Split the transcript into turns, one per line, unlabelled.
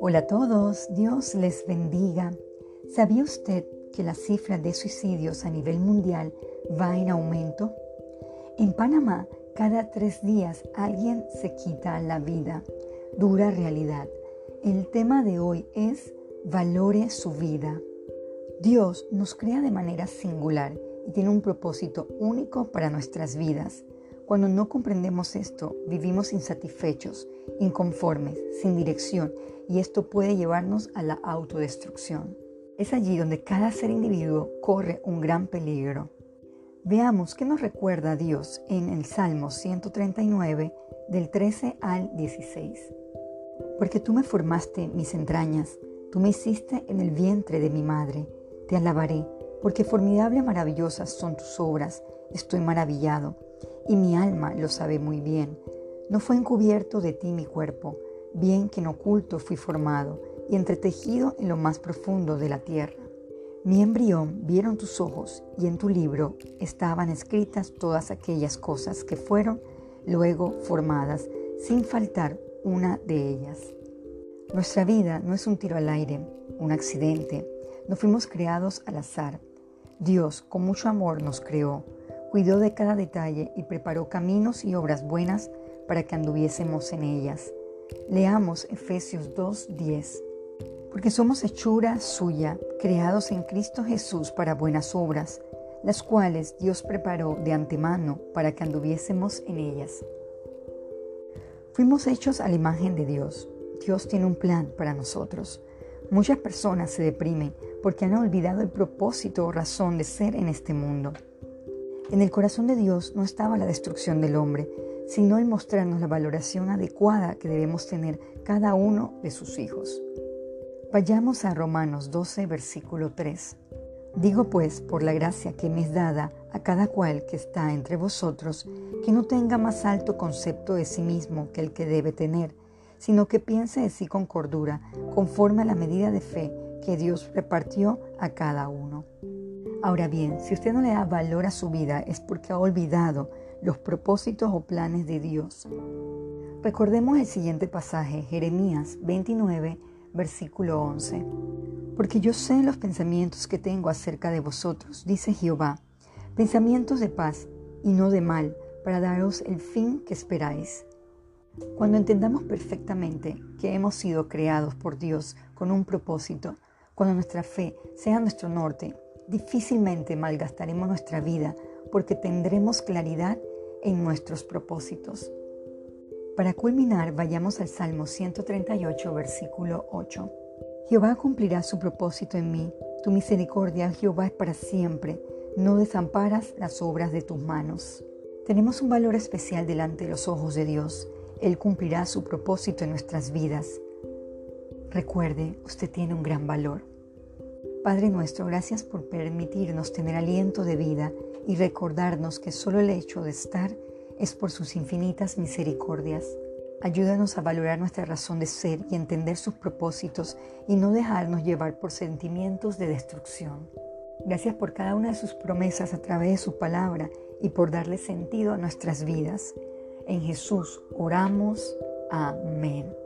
Hola a todos, Dios les bendiga. ¿Sabía usted que la cifra de suicidios a nivel mundial va en aumento? En Panamá, cada tres días alguien se quita la vida. Dura realidad. El tema de hoy es valore su vida. Dios nos crea de manera singular y tiene un propósito único para nuestras vidas. Cuando no comprendemos esto, vivimos insatisfechos, inconformes, sin dirección y esto puede llevarnos a la autodestrucción. Es allí donde cada ser individuo corre un gran peligro. Veamos qué nos recuerda Dios en el Salmo 139 del 13 al 16. Porque tú me formaste mis entrañas, tú me hiciste en el vientre de mi madre, te alabaré, porque formidable y maravillosas son tus obras, estoy maravillado y mi alma lo sabe muy bien. No fue encubierto de ti mi cuerpo, bien que en oculto fui formado y entretejido en lo más profundo de la tierra. Mi embrión vieron tus ojos y en tu libro estaban escritas todas aquellas cosas que fueron luego formadas, sin faltar una de ellas. Nuestra vida no es un tiro al aire, un accidente, no fuimos creados al azar. Dios con mucho amor nos creó cuidó de cada detalle y preparó caminos y obras buenas para que anduviésemos en ellas. Leamos Efesios 2:10. Porque somos hechura suya, creados en Cristo Jesús para buenas obras, las cuales Dios preparó de antemano para que anduviésemos en ellas. Fuimos hechos a la imagen de Dios. Dios tiene un plan para nosotros. Muchas personas se deprimen porque han olvidado el propósito o razón de ser en este mundo. En el corazón de Dios no estaba la destrucción del hombre, sino el mostrarnos la valoración adecuada que debemos tener cada uno de sus hijos. Vayamos a Romanos 12, versículo 3. Digo pues, por la gracia que me es dada a cada cual que está entre vosotros, que no tenga más alto concepto de sí mismo que el que debe tener, sino que piense de sí con cordura, conforme a la medida de fe que Dios repartió a cada uno. Ahora bien, si usted no le da valor a su vida es porque ha olvidado los propósitos o planes de Dios. Recordemos el siguiente pasaje, Jeremías 29, versículo 11. Porque yo sé los pensamientos que tengo acerca de vosotros, dice Jehová, pensamientos de paz y no de mal, para daros el fin que esperáis. Cuando entendamos perfectamente que hemos sido creados por Dios con un propósito, cuando nuestra fe sea nuestro norte difícilmente malgastaremos nuestra vida porque tendremos claridad en nuestros propósitos. Para culminar, vayamos al Salmo 138, versículo 8. Jehová cumplirá su propósito en mí. Tu misericordia, Jehová, es para siempre. No desamparas las obras de tus manos. Tenemos un valor especial delante de los ojos de Dios. Él cumplirá su propósito en nuestras vidas. Recuerde, usted tiene un gran valor. Padre nuestro, gracias por permitirnos tener aliento de vida y recordarnos que solo el hecho de estar es por sus infinitas misericordias. Ayúdanos a valorar nuestra razón de ser y entender sus propósitos y no dejarnos llevar por sentimientos de destrucción. Gracias por cada una de sus promesas a través de su palabra y por darle sentido a nuestras vidas. En Jesús oramos. Amén.